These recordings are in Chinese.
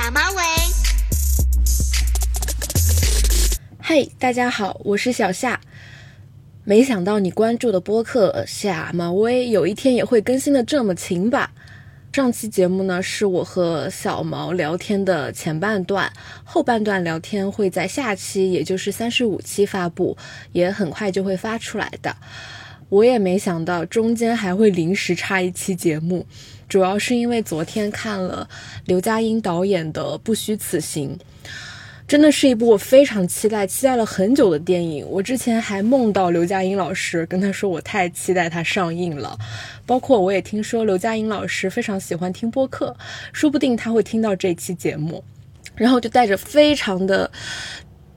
小马尾。嘿，大家好，我是小夏。没想到你关注的播客夏马威有一天也会更新的这么勤吧？上期节目呢是我和小毛聊天的前半段，后半段聊天会在下期，也就是三十五期发布，也很快就会发出来的。我也没想到中间还会临时插一期节目，主要是因为昨天看了刘嘉英导演的《不虚此行》。真的是一部我非常期待、期待了很久的电影。我之前还梦到刘嘉英老师，跟他说我太期待它上映了。包括我也听说刘嘉英老师非常喜欢听播客，说不定他会听到这期节目，然后就带着非常的。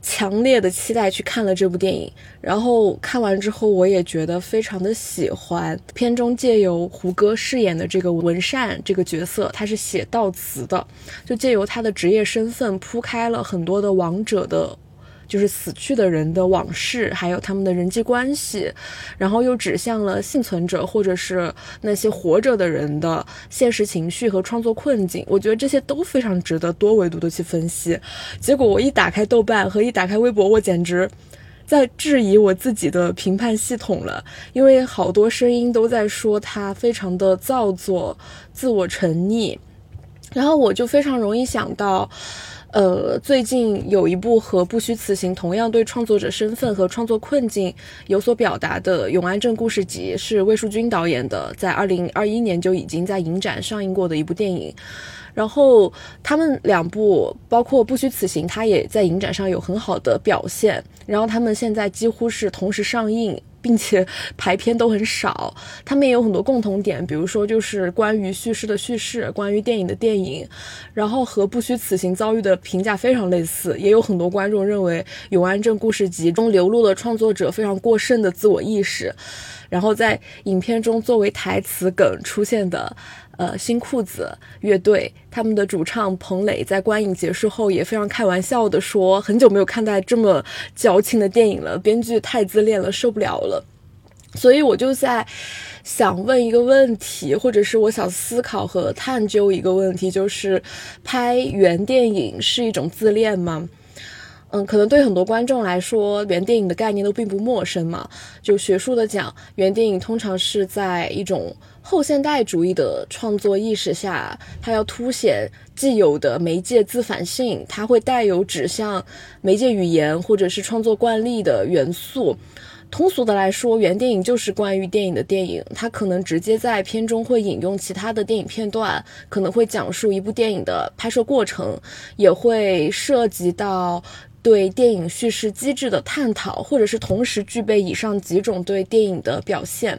强烈的期待去看了这部电影，然后看完之后，我也觉得非常的喜欢。片中借由胡歌饰演的这个文善这个角色，他是写悼词的，就借由他的职业身份铺开了很多的王者的。就是死去的人的往事，还有他们的人际关系，然后又指向了幸存者或者是那些活着的人的现实情绪和创作困境。我觉得这些都非常值得多维度的去分析。结果我一打开豆瓣和一打开微博，我简直在质疑我自己的评判系统了，因为好多声音都在说他非常的造作、自我沉溺，然后我就非常容易想到。呃，最近有一部和《不虚此行》同样对创作者身份和创作困境有所表达的《永安镇故事集》，是魏淑君导演的，在二零二一年就已经在影展上映过的一部电影。然后他们两部，包括《不虚此行》，它也在影展上有很好的表现。然后他们现在几乎是同时上映。并且排片都很少，他们也有很多共同点，比如说就是关于叙事的叙事，关于电影的电影，然后和《不虚此行》遭遇的评价非常类似，也有很多观众认为《永安镇故事集》中流露了创作者非常过剩的自我意识，然后在影片中作为台词梗出现的。呃，新裤子乐队他们的主唱彭磊在观影结束后也非常开玩笑的说：“很久没有看待这么矫情的电影了，编剧太自恋了，受不了了。”所以我就在想问一个问题，或者是我想思考和探究一个问题，就是拍原电影是一种自恋吗？嗯，可能对很多观众来说，原电影的概念都并不陌生嘛。就学术的讲，原电影通常是在一种后现代主义的创作意识下，它要凸显既有的媒介自反性，它会带有指向媒介语言或者是创作惯例的元素。通俗的来说，原电影就是关于电影的电影，它可能直接在片中会引用其他的电影片段，可能会讲述一部电影的拍摄过程，也会涉及到。对电影叙事机制的探讨，或者是同时具备以上几种对电影的表现，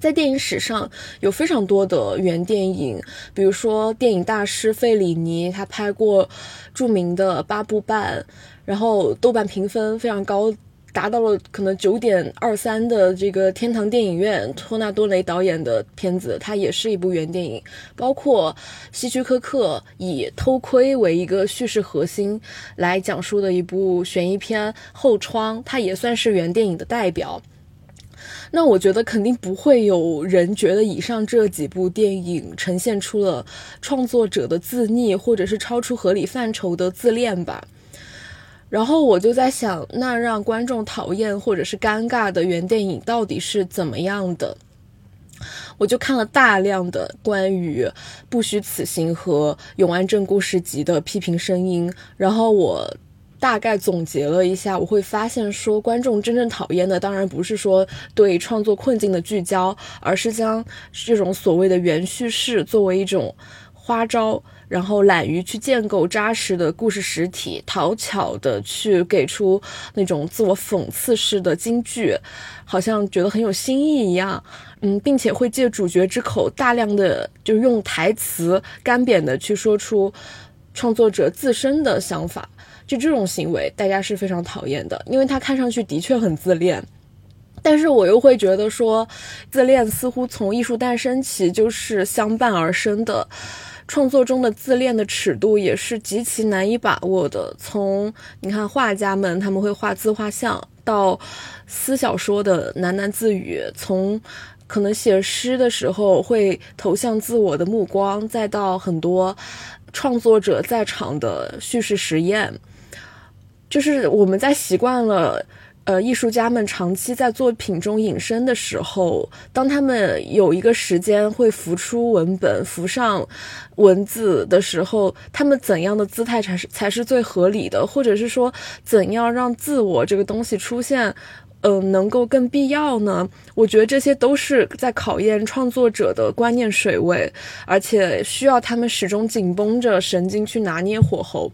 在电影史上有非常多的原电影，比如说电影大师费里尼，他拍过著名的八部半，然后豆瓣评分非常高。达到了可能九点二三的这个天堂电影院，托纳多雷导演的片子，它也是一部原电影。包括希区柯克以偷窥为一个叙事核心来讲述的一部悬疑片《后窗》，它也算是原电影的代表。那我觉得肯定不会有人觉得以上这几部电影呈现出了创作者的自溺，或者是超出合理范畴的自恋吧。然后我就在想，那让观众讨厌或者是尴尬的原电影到底是怎么样的？我就看了大量的关于《不虚此行》和《永安镇故事集》的批评声音，然后我大概总结了一下，我会发现说，观众真正讨厌的当然不是说对创作困境的聚焦，而是将这种所谓的原叙事作为一种花招。然后懒于去建构扎实的故事实体，讨巧的去给出那种自我讽刺式的金句，好像觉得很有新意一样。嗯，并且会借主角之口大量的就用台词干瘪的去说出创作者自身的想法，就这种行为大家是非常讨厌的，因为他看上去的确很自恋。但是我又会觉得说，自恋似乎从艺术诞生起就是相伴而生的。创作中的自恋的尺度也是极其难以把握的。从你看画家们他们会画自画像，到思小说的喃喃自语，从可能写诗的时候会投向自我的目光，再到很多创作者在场的叙事实验，就是我们在习惯了。呃，艺术家们长期在作品中隐身的时候，当他们有一个时间会浮出文本、浮上文字的时候，他们怎样的姿态才是才是最合理的？或者是说，怎样让自我这个东西出现，嗯，能够更必要呢？我觉得这些都是在考验创作者的观念水位，而且需要他们始终紧绷着神经去拿捏火候。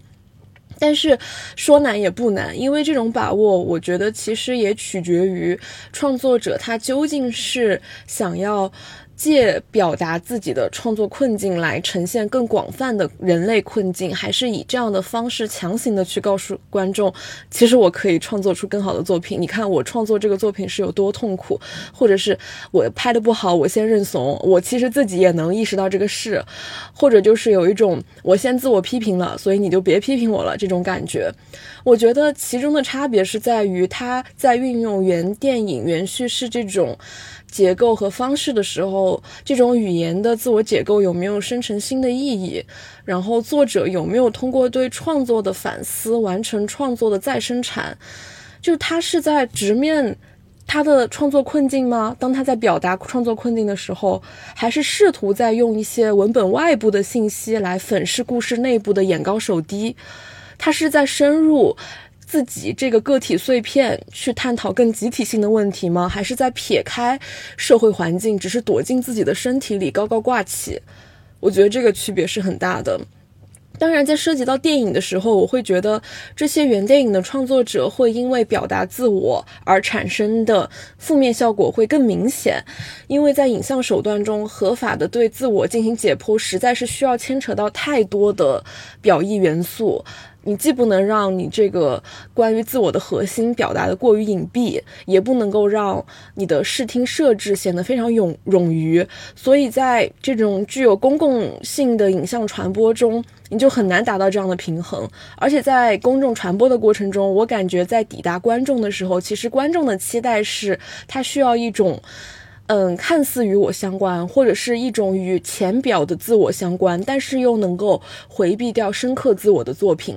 但是说难也不难，因为这种把握，我觉得其实也取决于创作者他究竟是想要。借表达自己的创作困境来呈现更广泛的人类困境，还是以这样的方式强行的去告诉观众，其实我可以创作出更好的作品。你看我创作这个作品是有多痛苦，或者是我拍的不好，我先认怂。我其实自己也能意识到这个事，或者就是有一种我先自我批评了，所以你就别批评我了这种感觉。我觉得其中的差别是在于他在运用原电影原叙事这种。结构和方式的时候，这种语言的自我解构有没有生成新的意义？然后作者有没有通过对创作的反思完成创作的再生产？就是他是在直面他的创作困境吗？当他在表达创作困境的时候，还是试图在用一些文本外部的信息来粉饰故事内部的眼高手低？他是在深入？自己这个个体碎片去探讨更集体性的问题吗？还是在撇开社会环境，只是躲进自己的身体里高高挂起？我觉得这个区别是很大的。当然，在涉及到电影的时候，我会觉得这些原电影的创作者会因为表达自我而产生的负面效果会更明显，因为在影像手段中，合法的对自我进行解剖，实在是需要牵扯到太多的表意元素。你既不能让你这个关于自我的核心表达的过于隐蔽，也不能够让你的视听设置显得非常冗冗余，所以在这种具有公共性的影像传播中，你就很难达到这样的平衡。而且在公众传播的过程中，我感觉在抵达观众的时候，其实观众的期待是他需要一种。嗯，看似与我相关，或者是一种与浅表的自我相关，但是又能够回避掉深刻自我的作品。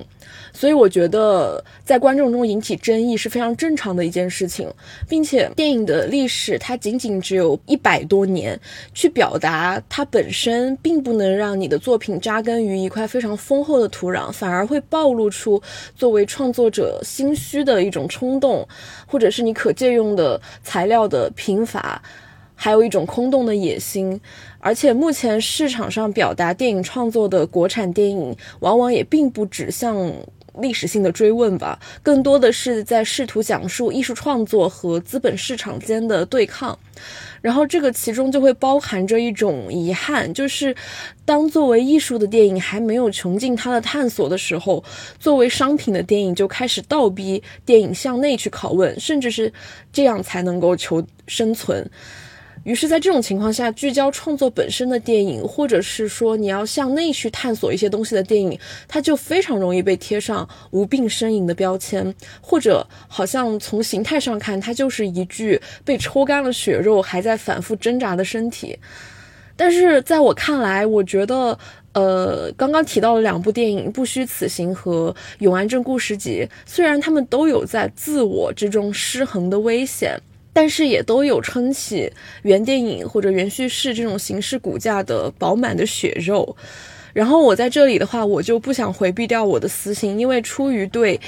所以我觉得在观众中引起争议是非常正常的一件事情，并且电影的历史它仅仅只有一百多年，去表达它本身并不能让你的作品扎根于一块非常丰厚的土壤，反而会暴露出作为创作者心虚的一种冲动，或者是你可借用的材料的贫乏。还有一种空洞的野心，而且目前市场上表达电影创作的国产电影，往往也并不指向历史性的追问吧，更多的是在试图讲述艺术创作和资本市场间的对抗。然后这个其中就会包含着一种遗憾，就是当作为艺术的电影还没有穷尽它的探索的时候，作为商品的电影就开始倒逼电影向内去拷问，甚至是这样才能够求生存。于是，在这种情况下，聚焦创作本身的电影，或者是说你要向内去探索一些东西的电影，它就非常容易被贴上无病呻吟的标签，或者好像从形态上看，它就是一具被抽干了血肉、还在反复挣扎的身体。但是在我看来，我觉得，呃，刚刚提到的两部电影《不虚此行》和《永安镇故事集》，虽然他们都有在自我之中失衡的危险。但是也都有撑起原电影或者原叙事这种形式骨架的饱满的血肉，然后我在这里的话，我就不想回避掉我的私心，因为出于对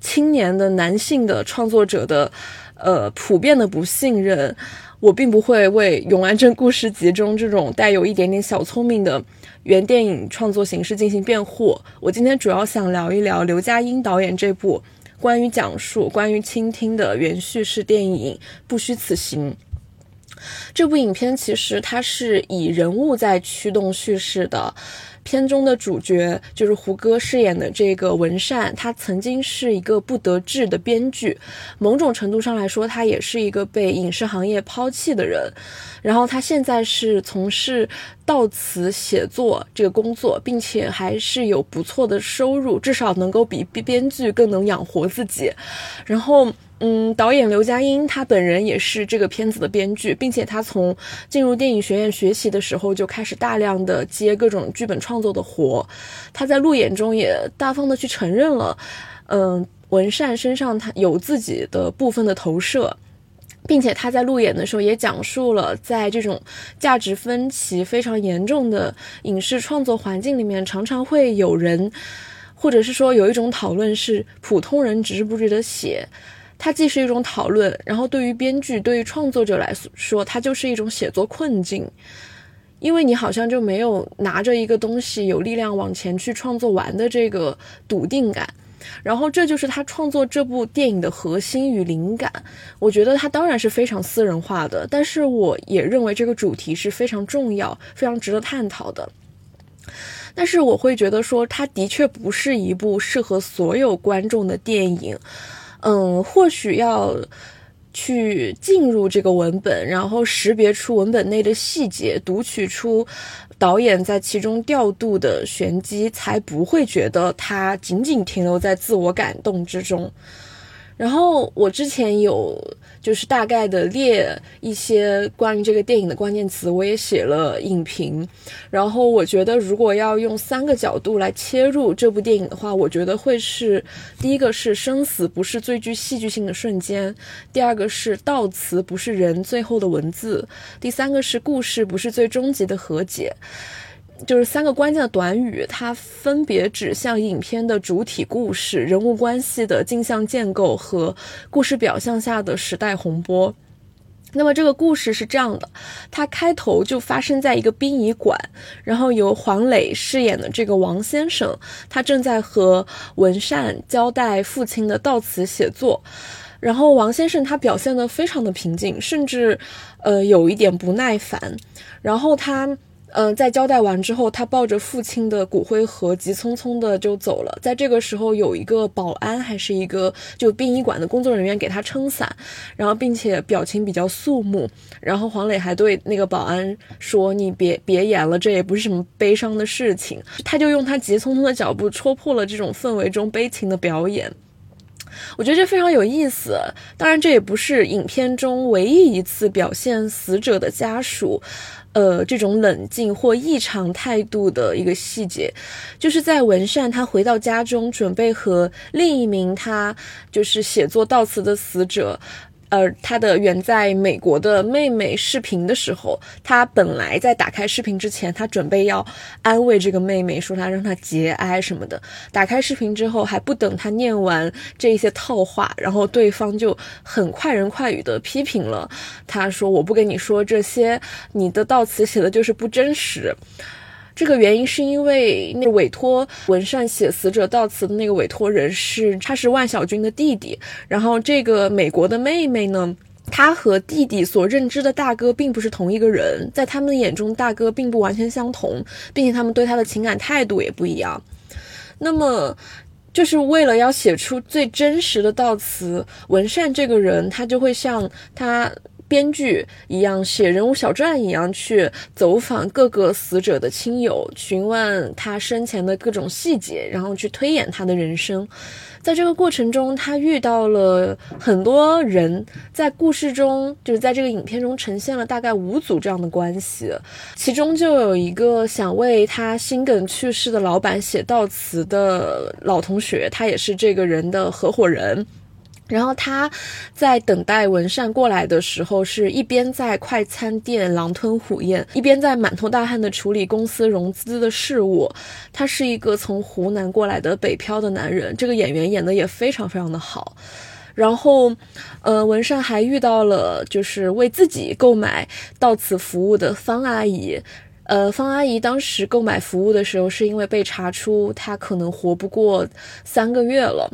青年的男性的创作者的呃普遍的不信任，我并不会为《永安镇故事集》中这种带有一点点小聪明的原电影创作形式进行辩护。我今天主要想聊一聊刘嘉英导演这部。关于讲述、关于倾听的原叙事电影《不虚此行》这部影片，其实它是以人物在驱动叙事的。片中的主角就是胡歌饰演的这个文善，他曾经是一个不得志的编剧，某种程度上来说，他也是一个被影视行业抛弃的人。然后他现在是从事悼词写作这个工作，并且还是有不错的收入，至少能够比编剧更能养活自己。然后。嗯，导演刘嘉欣他本人也是这个片子的编剧，并且他从进入电影学院学习的时候就开始大量的接各种剧本创作的活。他在路演中也大方的去承认了，嗯，文善身上他有自己的部分的投射，并且他在路演的时候也讲述了，在这种价值分歧非常严重的影视创作环境里面，常常会有人，或者是说有一种讨论是普通人值不值得写。它既是一种讨论，然后对于编剧、对于创作者来说，它就是一种写作困境，因为你好像就没有拿着一个东西有力量往前去创作完的这个笃定感，然后这就是他创作这部电影的核心与灵感。我觉得他当然是非常私人化的，但是我也认为这个主题是非常重要、非常值得探讨的。但是我会觉得说，它的确不是一部适合所有观众的电影。嗯，或许要去进入这个文本，然后识别出文本内的细节，读取出导演在其中调度的玄机，才不会觉得它仅仅停留在自我感动之中。然后我之前有就是大概的列一些关于这个电影的关键词，我也写了影评。然后我觉得如果要用三个角度来切入这部电影的话，我觉得会是第一个是生死不是最具戏剧性的瞬间，第二个是悼词不是人最后的文字，第三个是故事不是最终极的和解。就是三个关键的短语，它分别指向影片的主体故事、人物关系的镜像建构和故事表象下的时代洪波。那么这个故事是这样的，它开头就发生在一个殡仪馆，然后由黄磊饰演的这个王先生，他正在和文善交代父亲的悼词写作，然后王先生他表现得非常的平静，甚至呃有一点不耐烦，然后他。嗯，在交代完之后，他抱着父亲的骨灰盒，急匆匆的就走了。在这个时候，有一个保安，还是一个就殡仪馆的工作人员给他撑伞，然后并且表情比较肃穆。然后黄磊还对那个保安说：“你别别演了，这也不是什么悲伤的事情。”他就用他急匆匆的脚步戳破了这种氛围中悲情的表演。我觉得这非常有意思。当然，这也不是影片中唯一一次表现死者的家属。呃，这种冷静或异常态度的一个细节，就是在文善他回到家中，准备和另一名他就是写作悼词的死者。呃，他的远在美国的妹妹视频的时候，他本来在打开视频之前，他准备要安慰这个妹妹，说他让她节哀什么的。打开视频之后，还不等他念完这一些套话，然后对方就很快人快语的批评了他，说我不跟你说这些，你的悼词写的就是不真实。这个原因是因为那个委托文善写死者悼词的那个委托人是他是万小军的弟弟，然后这个美国的妹妹呢，她和弟弟所认知的大哥并不是同一个人，在他们眼中大哥并不完全相同，并且他们对他的情感态度也不一样。那么，就是为了要写出最真实的悼词，文善这个人他就会像他。编剧一样写人物小传一样去走访各个死者的亲友，询问他生前的各种细节，然后去推演他的人生。在这个过程中，他遇到了很多人，在故事中，就是在这个影片中呈现了大概五组这样的关系，其中就有一个想为他心梗去世的老板写悼词的老同学，他也是这个人的合伙人。然后他在等待文善过来的时候，是一边在快餐店狼吞虎咽，一边在满头大汗的处理公司融资的事务。他是一个从湖南过来的北漂的男人，这个演员演的也非常非常的好。然后，呃，文善还遇到了就是为自己购买到此服务的方阿姨。呃，方阿姨当时购买服务的时候，是因为被查出她可能活不过三个月了。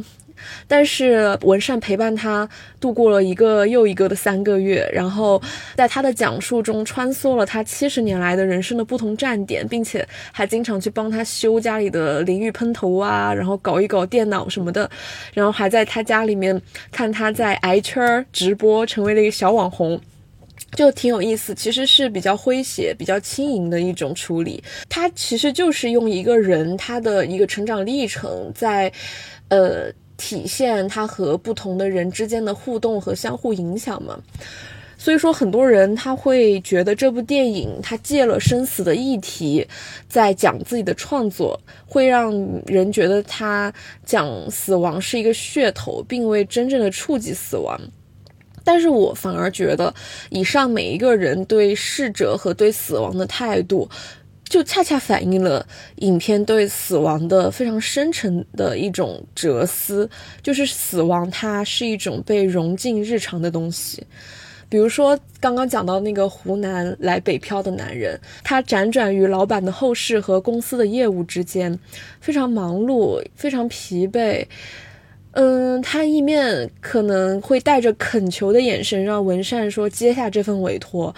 但是文善陪伴他度过了一个又一个的三个月，然后在他的讲述中穿梭了他七十年来的人生的不同站点，并且还经常去帮他修家里的淋浴喷头啊，然后搞一搞电脑什么的，然后还在他家里面看他在挨圈直播，成为了一个小网红，就挺有意思。其实是比较诙谐、比较轻盈的一种处理。他其实就是用一个人他的一个成长历程在。呃，体现他和不同的人之间的互动和相互影响嘛。所以说，很多人他会觉得这部电影他借了生死的议题，在讲自己的创作，会让人觉得他讲死亡是一个噱头，并未真正的触及死亡。但是我反而觉得，以上每一个人对逝者和对死亡的态度，就恰恰反映了影片对死亡的非常深沉的一种哲思，就是死亡它是一种被融进日常的东西。比如说，刚刚讲到那个湖南来北漂的男人，他辗转于老板的后事和公司的业务之间，非常忙碌，非常疲惫。嗯，他一面可能会带着恳求的眼神让文善说接下这份委托。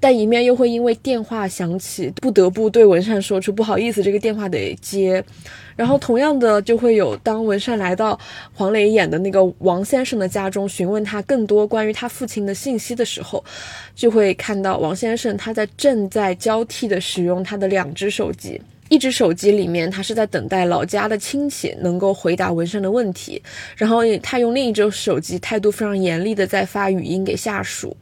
但一面又会因为电话响起，不得不对文善说出不好意思，这个电话得接。然后同样的，就会有当文善来到黄磊演的那个王先生的家中，询问他更多关于他父亲的信息的时候，就会看到王先生他在正在交替的使用他的两只手机，一只手机里面他是在等待老家的亲戚能够回答文善的问题，然后他用另一只手机态度非常严厉的在发语音给下属。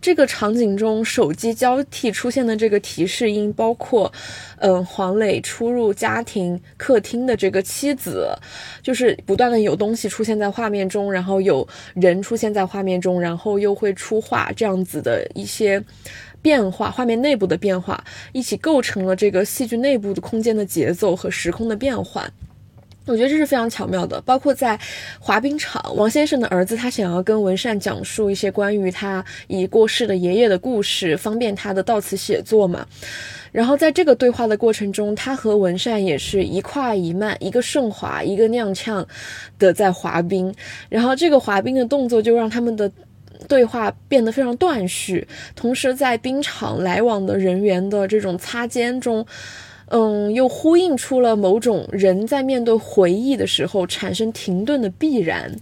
这个场景中，手机交替出现的这个提示音，包括，嗯，黄磊出入家庭客厅的这个妻子，就是不断的有东西出现在画面中，然后有人出现在画面中，然后又会出画，这样子的一些变化，画面内部的变化，一起构成了这个戏剧内部的空间的节奏和时空的变换。我觉得这是非常巧妙的，包括在滑冰场，王先生的儿子他想要跟文善讲述一些关于他已过世的爷爷的故事，方便他的悼词写作嘛。然后在这个对话的过程中，他和文善也是一快一慢，一个顺滑，一个踉跄的在滑冰。然后这个滑冰的动作就让他们的对话变得非常断续，同时在冰场来往的人员的这种擦肩中。嗯，又呼应出了某种人在面对回忆的时候产生停顿的必然，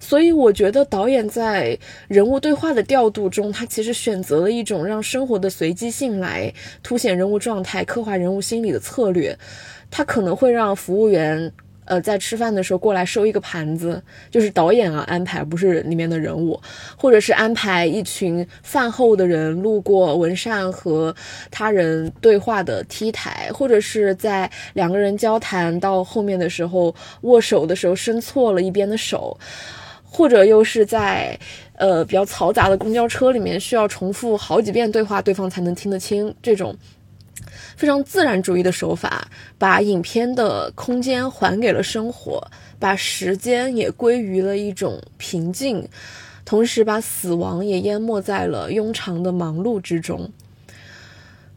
所以我觉得导演在人物对话的调度中，他其实选择了一种让生活的随机性来凸显人物状态、刻画人物心理的策略，他可能会让服务员。呃，在吃饭的时候过来收一个盘子，就是导演啊安排，不是里面的人物，或者是安排一群饭后的人路过文善和他人对话的 T 台，或者是在两个人交谈到后面的时候握手的时候伸错了一边的手，或者又是在呃比较嘈杂的公交车里面需要重复好几遍对话，对方才能听得清这种。非常自然主义的手法，把影片的空间还给了生活，把时间也归于了一种平静，同时把死亡也淹没在了庸常的忙碌之中。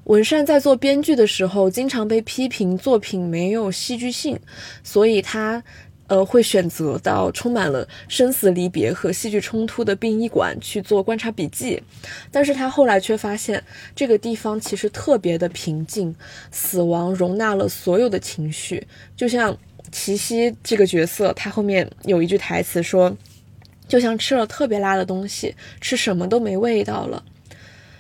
文善在做编剧的时候，经常被批评作品没有戏剧性，所以他。呃，会选择到充满了生死离别和戏剧冲突的殡仪馆去做观察笔记，但是他后来却发现这个地方其实特别的平静，死亡容纳了所有的情绪，就像齐溪这个角色，他后面有一句台词说，就像吃了特别辣的东西，吃什么都没味道了。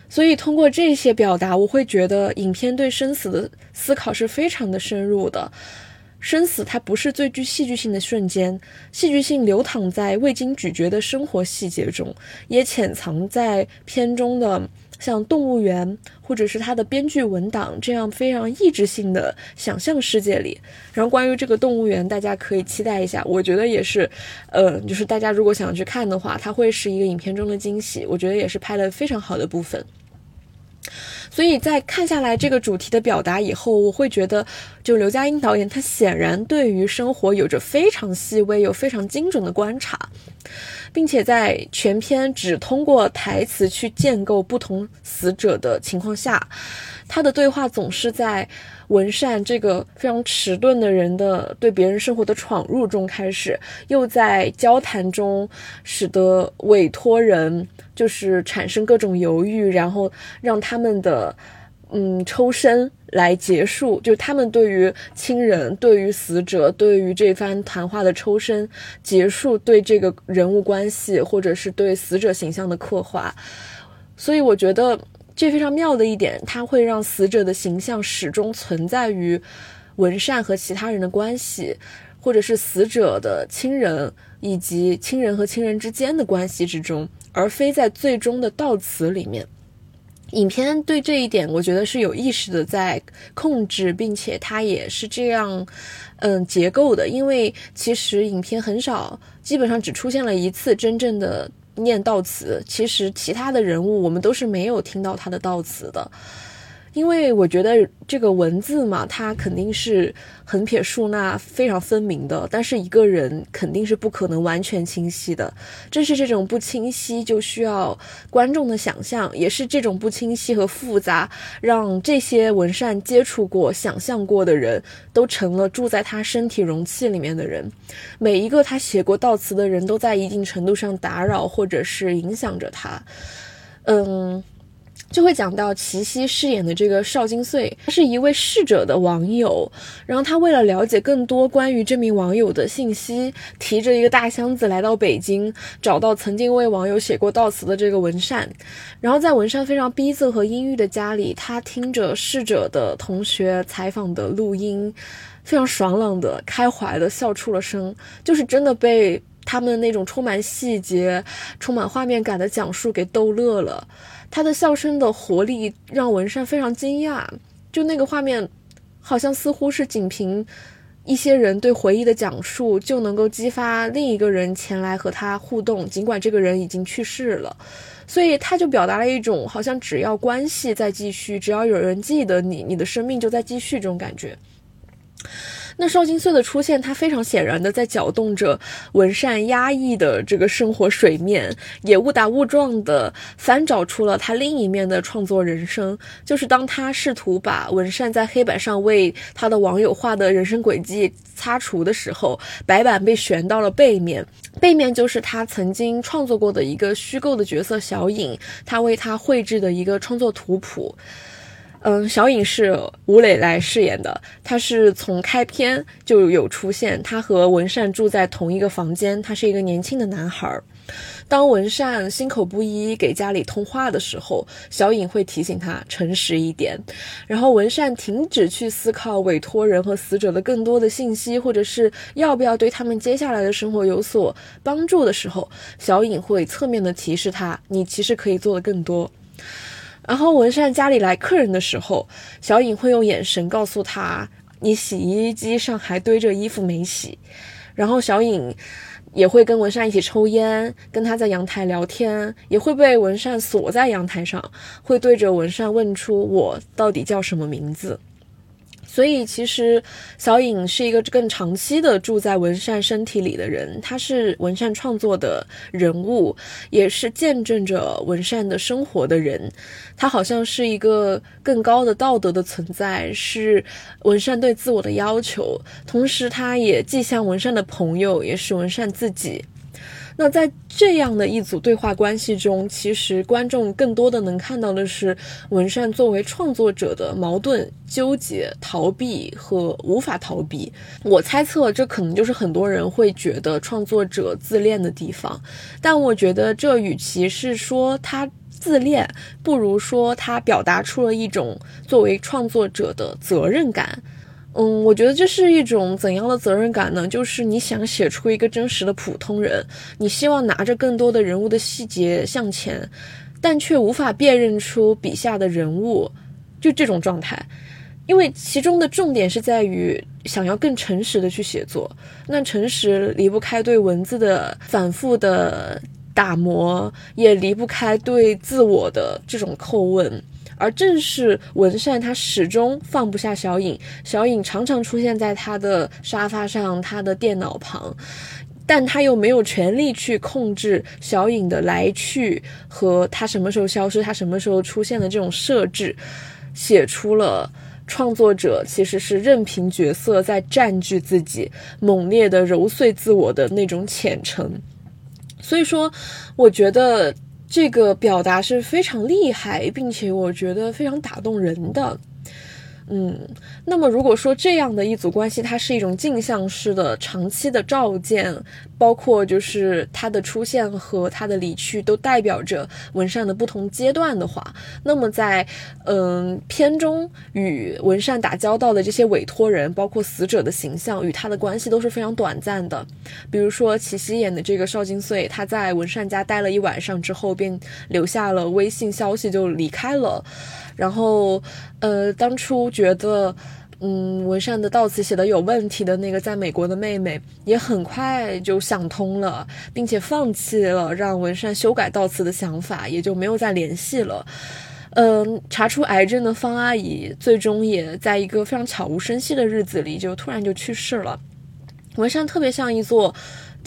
所以通过这些表达，我会觉得影片对生死的思考是非常的深入的。生死它不是最具戏剧性的瞬间，戏剧性流淌在未经咀嚼的生活细节中，也潜藏在片中的像动物园或者是它的编剧文档这样非常意志性的想象世界里。然后关于这个动物园，大家可以期待一下，我觉得也是，呃，就是大家如果想去看的话，它会是一个影片中的惊喜。我觉得也是拍的非常好的部分。所以在看下来这个主题的表达以后，我会觉得，就刘嘉欣导演，他显然对于生活有着非常细微又非常精准的观察，并且在全片只通过台词去建构不同死者的情况下，他的对话总是在。文善这个非常迟钝的人的对别人生活的闯入中开始，又在交谈中使得委托人就是产生各种犹豫，然后让他们的嗯抽身来结束，就他们对于亲人、对于死者、对于这番谈话的抽身结束，对这个人物关系或者是对死者形象的刻画，所以我觉得。这非常妙的一点，它会让死者的形象始终存在于文善和其他人的关系，或者是死者的亲人以及亲人和亲人之间的关系之中，而非在最终的悼词里面。影片对这一点，我觉得是有意识的在控制，并且它也是这样，嗯，结构的。因为其实影片很少，基本上只出现了一次真正的念悼词。其实其他的人物，我们都是没有听到他的悼词的。因为我觉得这个文字嘛，它肯定是横撇竖捺非常分明的，但是一个人肯定是不可能完全清晰的。正是这种不清晰，就需要观众的想象，也是这种不清晰和复杂，让这些文善接触过、想象过的人都成了住在他身体容器里面的人。每一个他写过悼词的人都在一定程度上打扰或者是影响着他。嗯。就会讲到齐溪饰演的这个邵金穗，他是一位逝者的网友，然后他为了了解更多关于这名网友的信息，提着一个大箱子来到北京，找到曾经为网友写过悼词的这个文善，然后在文善非常逼仄和阴郁的家里，他听着逝者的同学采访的录音，非常爽朗的、开怀的笑出了声，就是真的被他们那种充满细节、充满画面感的讲述给逗乐了。他的笑声的活力让文善非常惊讶，就那个画面，好像似乎是仅凭一些人对回忆的讲述，就能够激发另一个人前来和他互动，尽管这个人已经去世了。所以他就表达了一种好像只要关系在继续，只要有人记得你，你的生命就在继续这种感觉。那邵金穗的出现，他非常显然的在搅动着文善压抑的这个生活水面，也误打误撞的翻找出了他另一面的创作人生。就是当他试图把文善在黑板上为他的网友画的人生轨迹擦除的时候，白板被旋到了背面，背面就是他曾经创作过的一个虚构的角色小影，他为他绘制的一个创作图谱。嗯，小影是吴磊来饰演的。他是从开篇就有出现，他和文善住在同一个房间。他是一个年轻的男孩。当文善心口不一给家里通话的时候，小影会提醒他诚实一点。然后文善停止去思考委托人和死者的更多的信息，或者是要不要对他们接下来的生活有所帮助的时候，小影会侧面的提示他：你其实可以做的更多。然后文善家里来客人的时候，小影会用眼神告诉他：“你洗衣机上还堆着衣服没洗。”然后小影也会跟文善一起抽烟，跟他在阳台聊天，也会被文善锁在阳台上，会对着文善问出：“我到底叫什么名字？”所以，其实小影是一个更长期的住在文善身体里的人，他是文善创作的人物，也是见证着文善的生活的人。他好像是一个更高的道德的存在，是文善对自我的要求，同时他也既像文善的朋友，也是文善自己。那在这样的一组对话关系中，其实观众更多的能看到的是文善作为创作者的矛盾、纠结、逃避和无法逃避。我猜测，这可能就是很多人会觉得创作者自恋的地方。但我觉得，这与其是说他自恋，不如说他表达出了一种作为创作者的责任感。嗯，我觉得这是一种怎样的责任感呢？就是你想写出一个真实的普通人，你希望拿着更多的人物的细节向前，但却无法辨认出笔下的人物，就这种状态。因为其中的重点是在于想要更诚实的去写作，那诚实离不开对文字的反复的打磨，也离不开对自我的这种叩问。而正是文善，他始终放不下小影，小影常常出现在他的沙发上、他的电脑旁，但他又没有权利去控制小影的来去和他什么时候消失、他什么时候出现的这种设置，写出了创作者其实是任凭角色在占据自己、猛烈的揉碎自我的那种虔诚。所以说，我觉得。这个表达是非常厉害，并且我觉得非常打动人的。嗯，那么如果说这样的一组关系，它是一种镜像式的、长期的照见，包括就是他的出现和他的离去都代表着文善的不同阶段的话，那么在嗯片中与文善打交道的这些委托人，包括死者的形象与他的关系都是非常短暂的。比如说齐溪演的这个邵金穗，他在文善家待了一晚上之后，便留下了微信消息就离开了。然后，呃，当初觉得，嗯，文善的悼词写的有问题的那个在美国的妹妹，也很快就想通了，并且放弃了让文善修改悼词的想法，也就没有再联系了。嗯，查出癌症的方阿姨，最终也在一个非常悄无声息的日子里，就突然就去世了。文善特别像一座。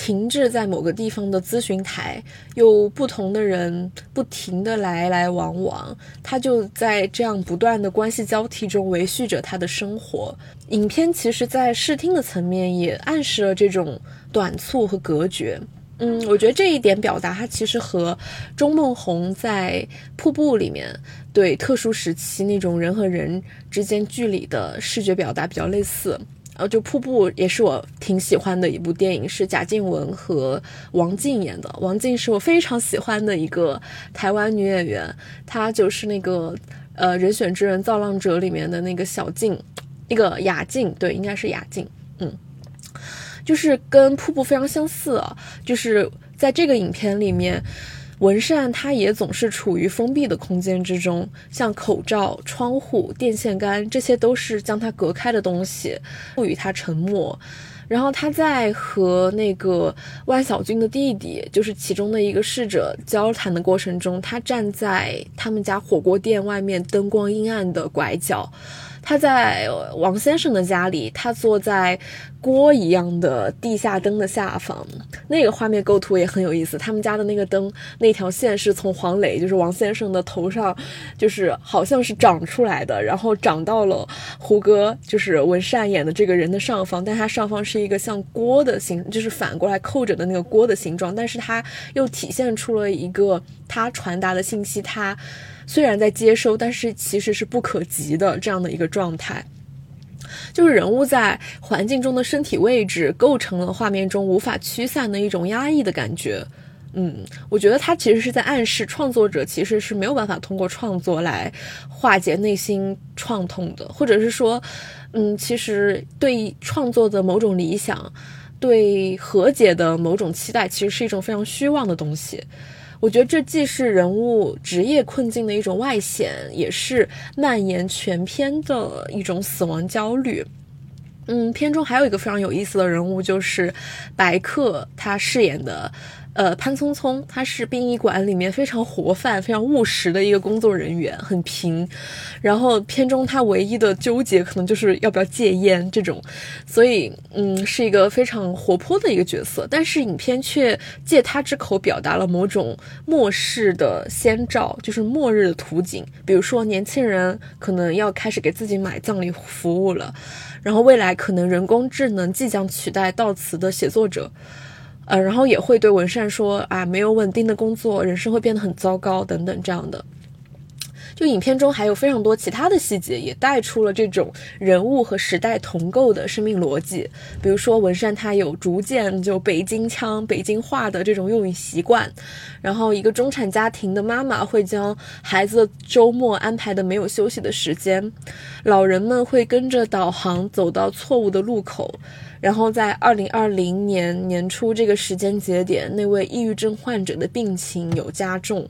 停滞在某个地方的咨询台，有不同的人不停的来来往往，他就在这样不断的关系交替中维续着他的生活。影片其实，在视听的层面也暗示了这种短促和隔绝。嗯，我觉得这一点表达，它其实和钟梦红在《瀑布》里面对特殊时期那种人和人之间距离的视觉表达比较类似。呃，就瀑布也是我挺喜欢的一部电影，是贾静雯和王静演的。王静是我非常喜欢的一个台湾女演员，她就是那个呃《人选之人造浪者》里面的那个小静，那个雅静，对，应该是雅静，嗯，就是跟瀑布非常相似啊，就是在这个影片里面。文善他也总是处于封闭的空间之中，像口罩、窗户、电线杆，这些都是将他隔开的东西，赋予他沉默。然后他在和那个万小军的弟弟，就是其中的一个侍者交谈的过程中，他站在他们家火锅店外面灯光阴暗的拐角。他在王先生的家里，他坐在锅一样的地下灯的下方，那个画面构图也很有意思。他们家的那个灯，那条线是从黄磊，就是王先生的头上，就是好像是长出来的，然后长到了胡歌，就是文善演的这个人的上方，但他上方是一个像锅的形，就是反过来扣着的那个锅的形状，但是它又体现出了一个他传达的信息，他。虽然在接收，但是其实是不可及的这样的一个状态，就是人物在环境中的身体位置构成了画面中无法驱散的一种压抑的感觉。嗯，我觉得他其实是在暗示创作者其实是没有办法通过创作来化解内心创痛的，或者是说，嗯，其实对创作的某种理想，对和解的某种期待，其实是一种非常虚妄的东西。我觉得这既是人物职业困境的一种外显，也是蔓延全篇的一种死亡焦虑。嗯，片中还有一个非常有意思的人物，就是白客他饰演的。呃，潘聪聪，他是殡仪馆里面非常活泛、非常务实的一个工作人员，很平。然后片中他唯一的纠结可能就是要不要戒烟这种，所以嗯，是一个非常活泼的一个角色。但是影片却借他之口表达了某种末世的先兆，就是末日的图景。比如说，年轻人可能要开始给自己买葬礼服务了，然后未来可能人工智能即将取代悼词的写作者。呃，然后也会对文善说啊，没有稳定的工作，人生会变得很糟糕等等这样的。就影片中还有非常多其他的细节，也带出了这种人物和时代同构的生命逻辑。比如说文善他有逐渐就北京腔、北京话的这种用语习惯，然后一个中产家庭的妈妈会将孩子周末安排的没有休息的时间，老人们会跟着导航走到错误的路口。然后在二零二零年年初这个时间节点，那位抑郁症患者的病情有加重，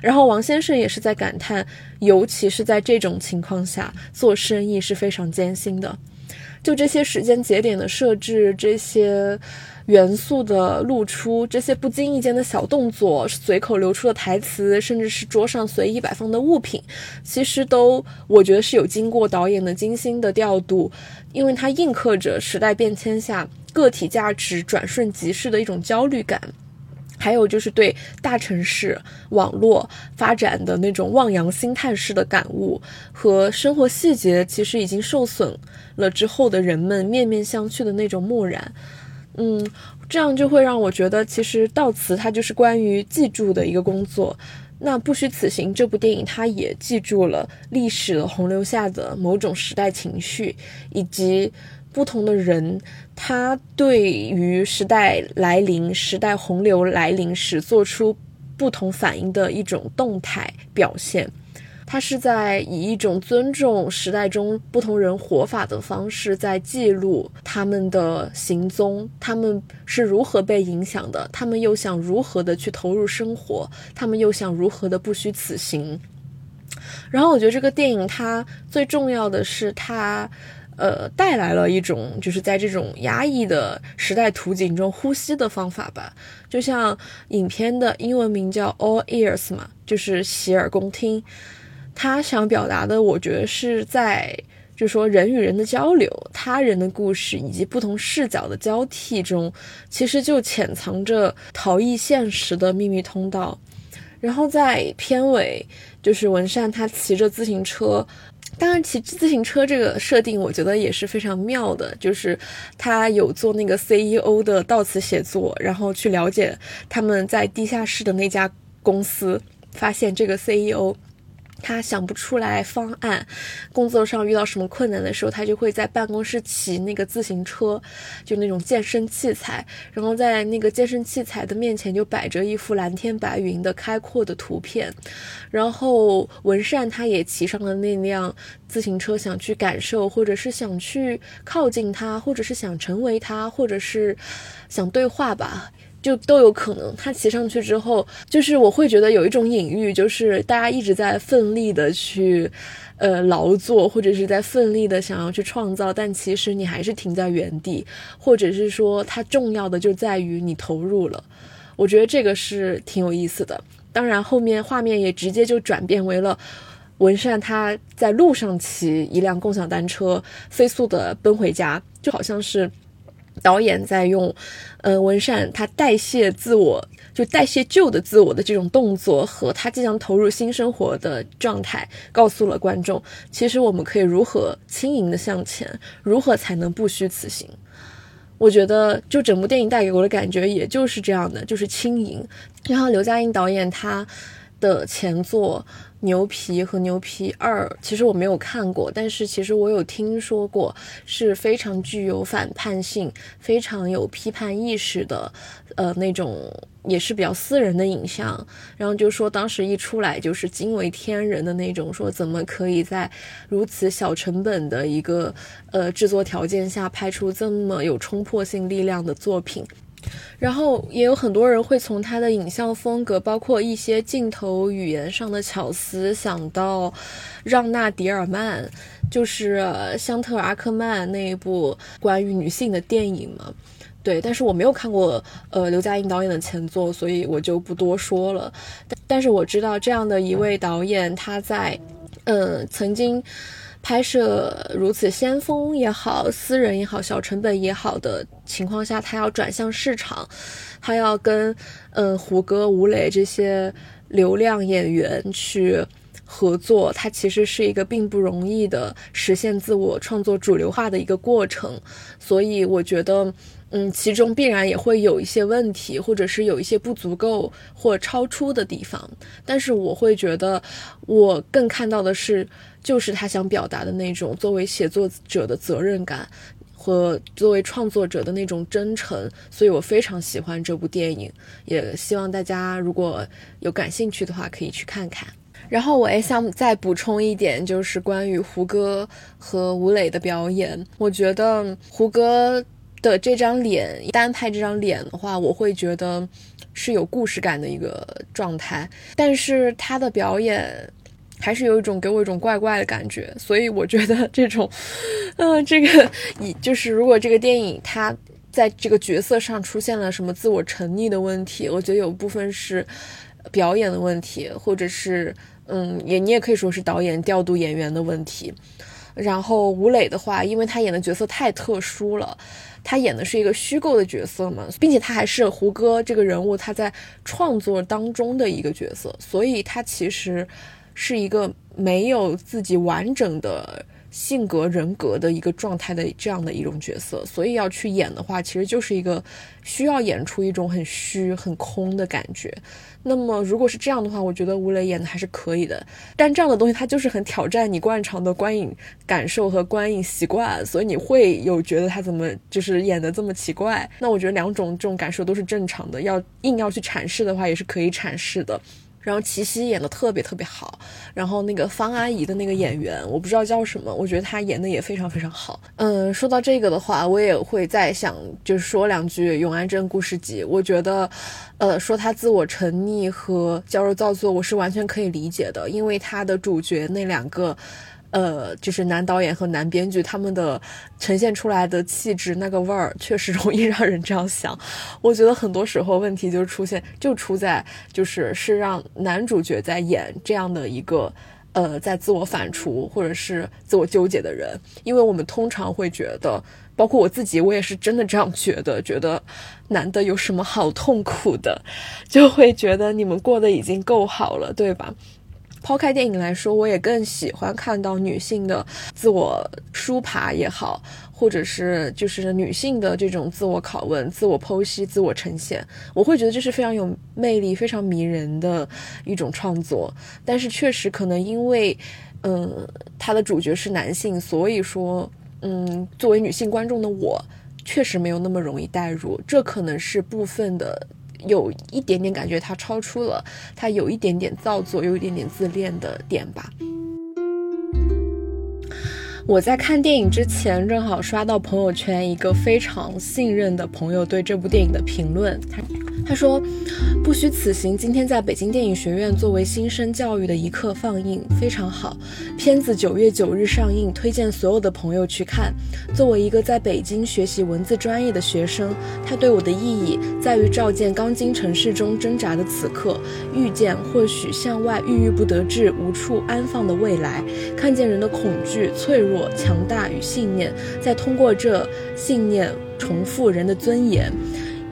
然后王先生也是在感叹，尤其是在这种情况下做生意是非常艰辛的。就这些时间节点的设置，这些。元素的露出，这些不经意间的小动作，随口流出的台词，甚至是桌上随意摆放的物品，其实都我觉得是有经过导演的精心的调度，因为它印刻着时代变迁下个体价值转瞬即逝的一种焦虑感，还有就是对大城市网络发展的那种望洋兴叹式的感悟和生活细节其实已经受损了之后的人们面面相觑的那种漠然。嗯，这样就会让我觉得，其实悼词它就是关于记住的一个工作。那《不虚此行》这部电影，它也记住了历史的洪流下的某种时代情绪，以及不同的人，他对于时代来临、时代洪流来临时做出不同反应的一种动态表现。他是在以一种尊重时代中不同人活法的方式，在记录他们的行踪，他们是如何被影响的，他们又想如何的去投入生活，他们又想如何的不虚此行。然后我觉得这个电影它最重要的是它，呃，带来了一种就是在这种压抑的时代图景中呼吸的方法吧。就像影片的英文名叫 All Ears 嘛，就是洗耳恭听。他想表达的，我觉得是在，就是说人与人的交流、他人的故事以及不同视角的交替中，其实就潜藏着逃逸现实的秘密通道。然后在片尾，就是文善他骑着自行车，当然骑自行车这个设定，我觉得也是非常妙的，就是他有做那个 CEO 的悼词写作，然后去了解他们在地下室的那家公司，发现这个 CEO。他想不出来方案，工作上遇到什么困难的时候，他就会在办公室骑那个自行车，就那种健身器材，然后在那个健身器材的面前就摆着一幅蓝天白云的开阔的图片，然后文善他也骑上了那辆自行车，想去感受，或者是想去靠近他，或者是想成为他，或者是想对话吧。就都有可能，他骑上去之后，就是我会觉得有一种隐喻，就是大家一直在奋力的去，呃，劳作，或者是在奋力的想要去创造，但其实你还是停在原地，或者是说，它重要的就在于你投入了。我觉得这个是挺有意思的。当然，后面画面也直接就转变为了文善他在路上骑一辆共享单车，飞速的奔回家，就好像是。导演在用，呃，文善他代谢自我，就代谢旧的自我的这种动作和他即将投入新生活的状态，告诉了观众，其实我们可以如何轻盈的向前，如何才能不虚此行。我觉得，就整部电影带给我的感觉，也就是这样的，就是轻盈。然后刘嘉映导演他的前作。牛皮和牛皮二，其实我没有看过，但是其实我有听说过，是非常具有反叛性、非常有批判意识的，呃，那种也是比较私人的影像。然后就说当时一出来就是惊为天人的那种，说怎么可以在如此小成本的一个呃制作条件下拍出这么有冲破性力量的作品。然后也有很多人会从他的影像风格，包括一些镜头语言上的巧思，想到让娜·迪尔曼，就是香特尔·阿克曼那一部关于女性的电影嘛。对，但是我没有看过呃刘嘉玲导演的前作，所以我就不多说了。但但是我知道这样的一位导演，他在嗯曾经。拍摄如此先锋也好，私人也好，小成本也好的情况下，他要转向市场，他要跟嗯胡歌、吴磊这些流量演员去合作，他其实是一个并不容易的实现自我创作主流化的一个过程，所以我觉得。嗯，其中必然也会有一些问题，或者是有一些不足够或超出的地方。但是我会觉得，我更看到的是，就是他想表达的那种作为写作者的责任感和作为创作者的那种真诚。所以我非常喜欢这部电影，也希望大家如果有感兴趣的话，可以去看看。然后我也想再补充一点，就是关于胡歌和吴磊的表演，我觉得胡歌。的这张脸单拍这张脸的话，我会觉得是有故事感的一个状态，但是他的表演还是有一种给我一种怪怪的感觉，所以我觉得这种，嗯，这个以就是如果这个电影他在这个角色上出现了什么自我沉溺的问题，我觉得有部分是表演的问题，或者是嗯，也你也可以说是导演调度演员的问题。然后吴磊的话，因为他演的角色太特殊了。他演的是一个虚构的角色嘛，并且他还是胡歌这个人物他在创作当中的一个角色，所以他其实是一个没有自己完整的性格人格的一个状态的这样的一种角色，所以要去演的话，其实就是一个需要演出一种很虚、很空的感觉。那么如果是这样的话，我觉得吴磊演的还是可以的。但这样的东西它就是很挑战你惯常的观影感受和观影习惯，所以你会有觉得他怎么就是演的这么奇怪。那我觉得两种这种感受都是正常的，要硬要去阐释的话，也是可以阐释的。然后齐溪演的特别特别好，然后那个方阿姨的那个演员，我不知道叫什么，我觉得她演的也非常非常好。嗯，说到这个的话，我也会再想就是说两句《永安镇故事集》，我觉得，呃，说他自我沉溺和矫揉造作，我是完全可以理解的，因为他的主角那两个。呃，就是男导演和男编剧他们的呈现出来的气质那个味儿，确实容易让人这样想。我觉得很多时候问题就出现，就出在就是是让男主角在演这样的一个呃，在自我反刍或者是自我纠结的人。因为我们通常会觉得，包括我自己，我也是真的这样觉得，觉得男的有什么好痛苦的，就会觉得你们过得已经够好了，对吧？抛开电影来说，我也更喜欢看到女性的自我梳爬也好，或者是就是女性的这种自我拷问、自我剖析、自我呈现，我会觉得这是非常有魅力、非常迷人的一种创作。但是确实可能因为，嗯，它的主角是男性，所以说，嗯，作为女性观众的我，确实没有那么容易代入。这可能是部分的。有一点点感觉，他超出了他有一点点造作，有一点点自恋的点吧。我在看电影之前，正好刷到朋友圈一个非常信任的朋友对这部电影的评论，他他说：“不虚此行，今天在北京电影学院作为新生教育的一课放映，非常好。片子九月九日上映，推荐所有的朋友去看。作为一个在北京学习文字专业的学生，它对我的意义在于照见钢筋城市中挣扎的此刻，遇见或许向外郁郁不得志、无处安放的未来，看见人的恐惧、脆弱。”强大与信念，再通过这信念重复人的尊严。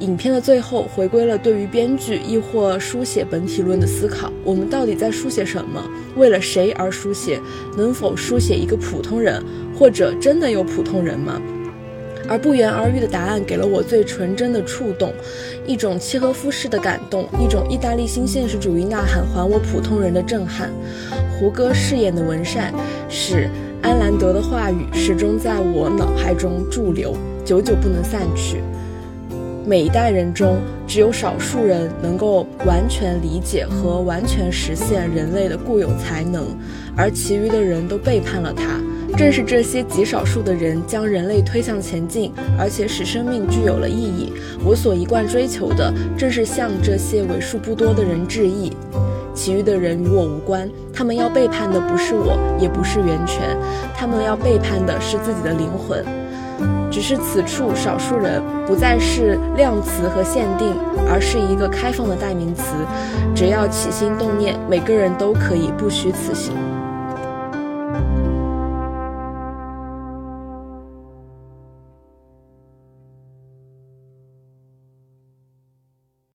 影片的最后回归了对于编剧亦或书写本体论的思考：我们到底在书写什么？为了谁而书写？能否书写一个普通人？或者真的有普通人吗？而不言而喻的答案给了我最纯真的触动，一种契诃夫式的感动，一种意大利新现实主义呐喊还我普通人的震撼。胡歌饰演的文善使。安兰德的话语始终在我脑海中驻留，久久不能散去。每一代人中，只有少数人能够完全理解和完全实现人类的固有才能，而其余的人都背叛了他。正是这些极少数的人，将人类推向前进，而且使生命具有了意义。我所一贯追求的，正是向这些为数不多的人致意。其余的人与我无关，他们要背叛的不是我，也不是源泉，他们要背叛的是自己的灵魂。只是此处少数人不再是量词和限定，而是一个开放的代名词。只要起心动念，每个人都可以不虚此行。